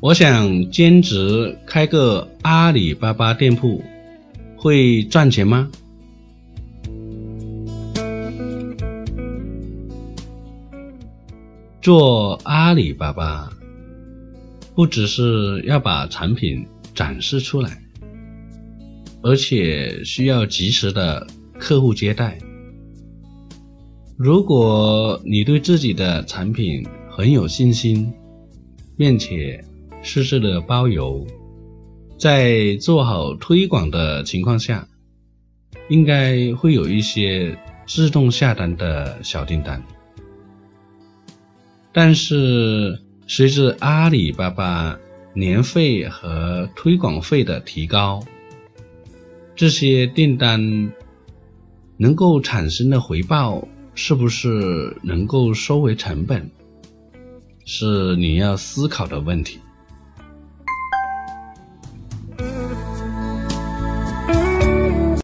我想兼职开个阿里巴巴店铺，会赚钱吗？做阿里巴巴，不只是要把产品展示出来，而且需要及时的客户接待。如果你对自己的产品很有信心，并且实时的包邮，在做好推广的情况下，应该会有一些自动下单的小订单。但是随着阿里巴巴年费和推广费的提高，这些订单能够产生的回报是不是能够收回成本，是你要思考的问题。